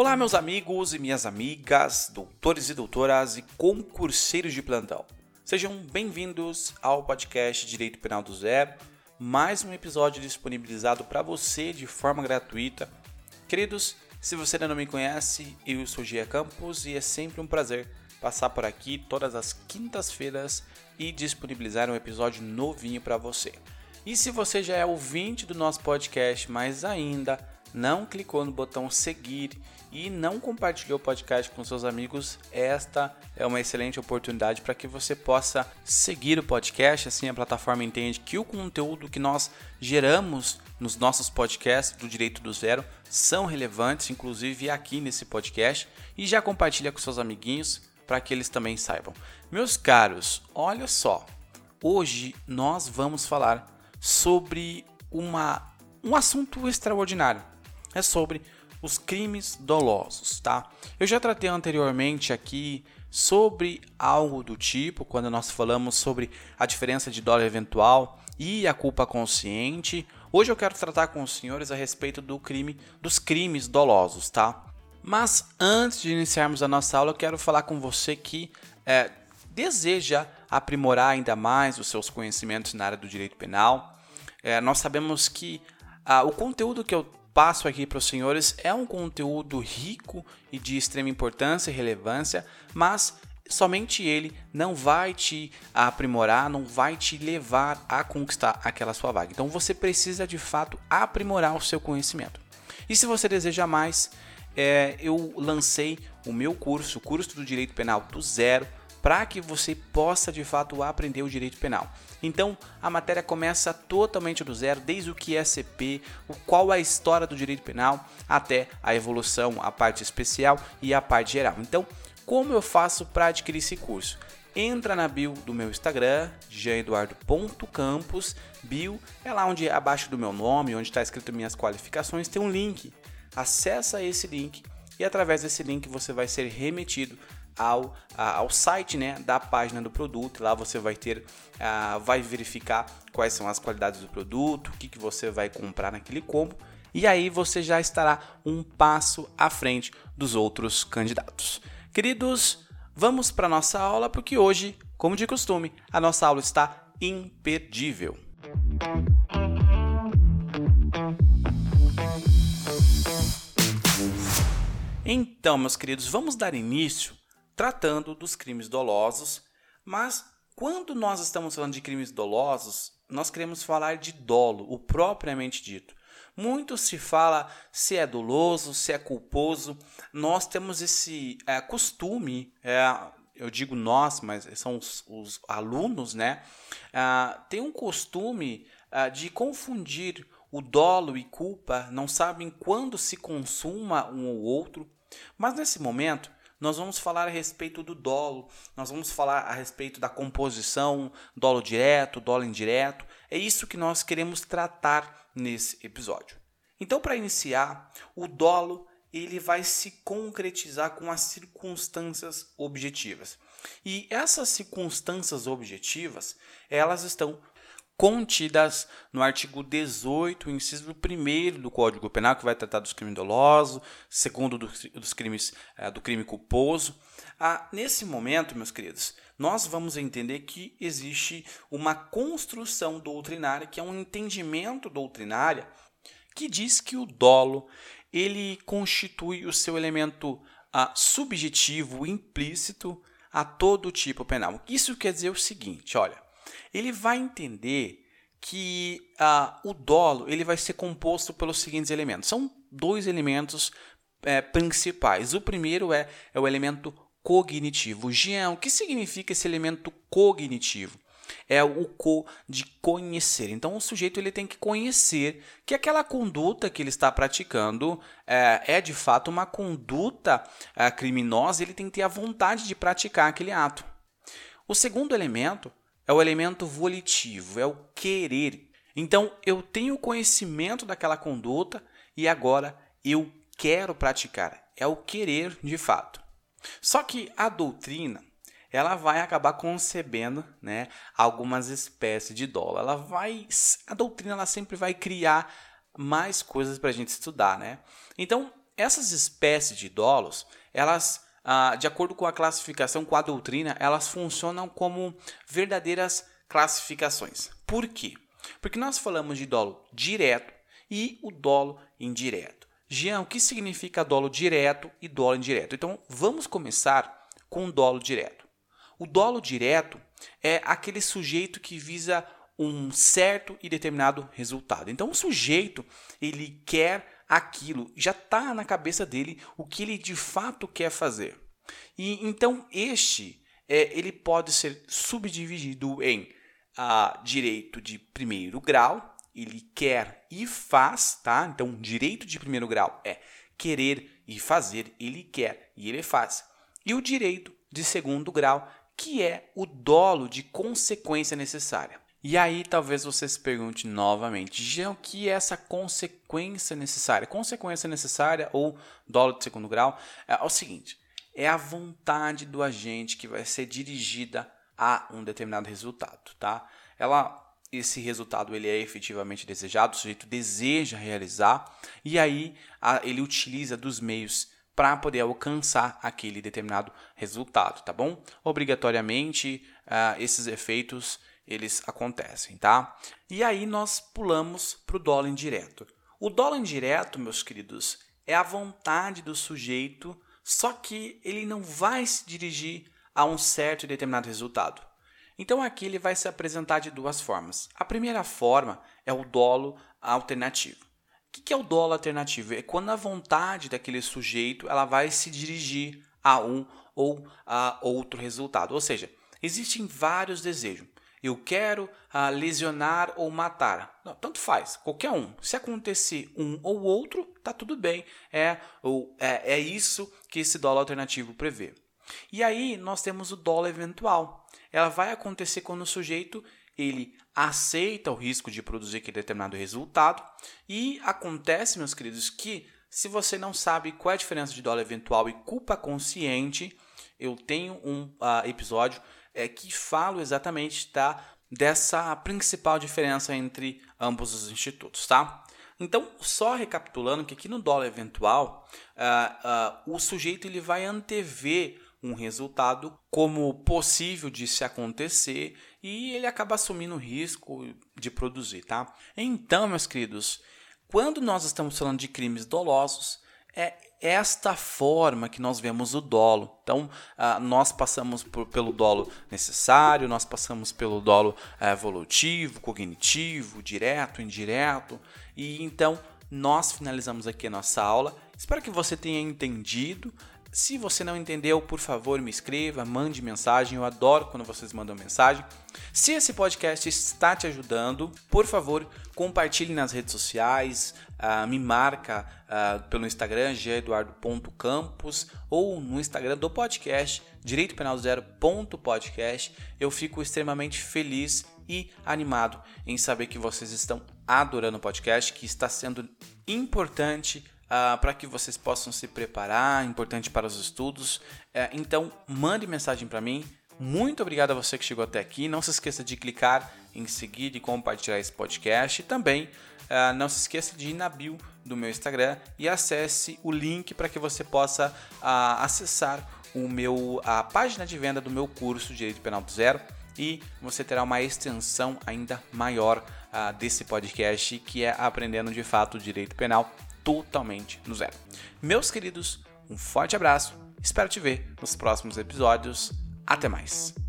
Olá, meus amigos e minhas amigas, doutores e doutoras e concurseiros de plantão. Sejam bem-vindos ao podcast Direito Penal do Zero, mais um episódio disponibilizado para você de forma gratuita. Queridos, se você ainda não me conhece, eu sou Gia Campos e é sempre um prazer passar por aqui todas as quintas-feiras e disponibilizar um episódio novinho para você. E se você já é ouvinte do nosso podcast, mas ainda não clicou no botão seguir e não compartilhou o podcast com seus amigos, esta é uma excelente oportunidade para que você possa seguir o podcast. Assim, a plataforma entende que o conteúdo que nós geramos nos nossos podcasts do Direito do Zero são relevantes, inclusive aqui nesse podcast, e já compartilha com seus amiguinhos para que eles também saibam. Meus caros, olha só, hoje nós vamos falar sobre uma, um assunto extraordinário. É sobre os crimes dolosos, tá? Eu já tratei anteriormente aqui sobre algo do tipo, quando nós falamos sobre a diferença de dolo eventual e a culpa consciente. Hoje eu quero tratar com os senhores a respeito do crime, dos crimes dolosos, tá? Mas antes de iniciarmos a nossa aula, eu quero falar com você que é, deseja aprimorar ainda mais os seus conhecimentos na área do direito penal. É, nós sabemos que ah, o conteúdo que eu passo aqui para os senhores é um conteúdo rico e de extrema importância e relevância, mas somente ele não vai te aprimorar, não vai te levar a conquistar aquela sua vaga. Então você precisa de fato aprimorar o seu conhecimento. E se você deseja mais, é, eu lancei o meu curso, o curso do Direito Penal do Zero, para que você possa de fato aprender o direito penal. Então, a matéria começa totalmente do zero, desde o que é CP, o qual é a história do direito penal, até a evolução, a parte especial e a parte geral. Então, como eu faço para adquirir esse curso? Entra na bio do meu Instagram, jaeduardo.campos, bio é lá onde abaixo do meu nome, onde está escrito minhas qualificações, tem um link. Acessa esse link e através desse link você vai ser remetido ao, ao site né, da página do produto. Lá você vai ter, uh, vai verificar quais são as qualidades do produto, o que, que você vai comprar naquele combo. E aí você já estará um passo à frente dos outros candidatos. Queridos, vamos para nossa aula porque hoje, como de costume, a nossa aula está imperdível. Então, meus queridos, vamos dar início tratando dos crimes dolosos, mas quando nós estamos falando de crimes dolosos, nós queremos falar de dolo, o propriamente dito. Muito se fala se é doloso, se é culposo. Nós temos esse é, costume, é, eu digo nós, mas são os, os alunos, né? É, tem um costume é, de confundir o dolo e culpa, não sabem quando se consuma um ou outro. Mas nesse momento, nós vamos falar a respeito do dolo, nós vamos falar a respeito da composição, dolo direto, dolo indireto. É isso que nós queremos tratar nesse episódio. Então, para iniciar, o dolo ele vai se concretizar com as circunstâncias objetivas. E essas circunstâncias objetivas, elas estão contidas no artigo 18, inciso 1 do Código Penal, que vai tratar dos crimes dolosos, segundo dos crimes é, do crime culposo. Ah, nesse momento, meus queridos, nós vamos entender que existe uma construção doutrinária, que é um entendimento doutrinário, que diz que o dolo ele constitui o seu elemento ah, subjetivo implícito a todo tipo penal. Isso quer dizer o seguinte, olha, ele vai entender que uh, o dolo ele vai ser composto pelos seguintes elementos. São dois elementos é, principais. O primeiro é, é o elemento cognitivo. Jean, o que significa esse elemento cognitivo? É o co de conhecer. Então, o sujeito ele tem que conhecer que aquela conduta que ele está praticando é, é de fato uma conduta é, criminosa. Ele tem que ter a vontade de praticar aquele ato. O segundo elemento é o elemento volitivo, é o querer. Então, eu tenho conhecimento daquela conduta e agora eu quero praticar. É o querer de fato. Só que a doutrina, ela vai acabar concebendo, né, algumas espécies de dolo. Ela vai, a doutrina ela sempre vai criar mais coisas para a gente estudar, né? Então, essas espécies de dolos, elas, ah, de acordo com a classificação, com a doutrina, elas funcionam como verdadeiras classificações. Por quê? Porque nós falamos de dolo direto e o dolo indireto. Jean, o que significa dolo direto e dolo indireto? Então, vamos começar com o dolo direto. O dolo direto é aquele sujeito que visa um certo e determinado resultado. Então, o sujeito ele quer aquilo, já está na cabeça dele o que ele de fato quer fazer. E então este é, ele pode ser subdividido em direito de primeiro grau, ele quer e faz, tá? Então, direito de primeiro grau é querer e fazer, ele quer e ele faz. E o direito de segundo grau, que é o dolo de consequência necessária. E aí talvez você se pergunte novamente, já o que é essa consequência necessária? Consequência necessária ou dolo de segundo grau é o seguinte: é a vontade do agente que vai ser dirigida a um determinado resultado, tá? Ela esse resultado ele é efetivamente desejado, o sujeito deseja realizar e aí a, ele utiliza dos meios para poder alcançar aquele determinado resultado, tá bom? Obrigatoriamente uh, esses efeitos eles acontecem, tá? E aí nós pulamos para o dólar indireto. O dólar indireto, meus queridos, é a vontade do sujeito, só que ele não vai se dirigir a um certo e determinado resultado. Então aqui ele vai se apresentar de duas formas. A primeira forma é o dolo alternativo. O que é o dolo alternativo? É quando a vontade daquele sujeito ela vai se dirigir a um ou a outro resultado. Ou seja, existem vários desejos. Eu quero ah, lesionar ou matar. Não, tanto faz, qualquer um. Se acontecer um ou outro, tá tudo bem. É, ou, é, é isso que esse dólar alternativo prevê. E aí nós temos o dólar eventual. Ela vai acontecer quando o sujeito ele aceita o risco de produzir aquele determinado resultado e acontece, meus queridos, que se você não sabe qual é a diferença de dólar eventual e culpa consciente, eu tenho um uh, episódio é, que falo exatamente tá, dessa principal diferença entre ambos os institutos, tá? Então, só recapitulando que aqui no dólar eventual, uh, uh, o sujeito ele vai antever um resultado como possível de se acontecer e ele acaba assumindo o risco de produzir, tá? Então, meus queridos, quando nós estamos falando de crimes dolosos, é esta forma que nós vemos o dolo. Então, uh, nós passamos por, pelo dolo necessário, nós passamos pelo dolo uh, evolutivo, cognitivo, direto, indireto, e então nós finalizamos aqui a nossa aula. Espero que você tenha entendido. Se você não entendeu, por favor, me escreva, mande mensagem. Eu adoro quando vocês mandam mensagem. Se esse podcast está te ajudando, por favor, compartilhe nas redes sociais, uh, me marca uh, pelo Instagram, geduardo.campos, ou no Instagram do podcast, direito penal zero.podcast. Eu fico extremamente feliz e animado em saber que vocês estão adorando o podcast, que está sendo importante uh, para que vocês possam se preparar, importante para os estudos. Uh, então, mande mensagem para mim. Muito obrigado a você que chegou até aqui. Não se esqueça de clicar em seguir e compartilhar esse podcast. E também uh, não se esqueça de ir na bio do meu Instagram e acesse o link para que você possa uh, acessar o meu, a página de venda do meu curso Direito Penal do Zero e você terá uma extensão ainda maior uh, desse podcast que é aprendendo de fato direito penal totalmente no zero. Meus queridos, um forte abraço, espero te ver nos próximos episódios. Até mais!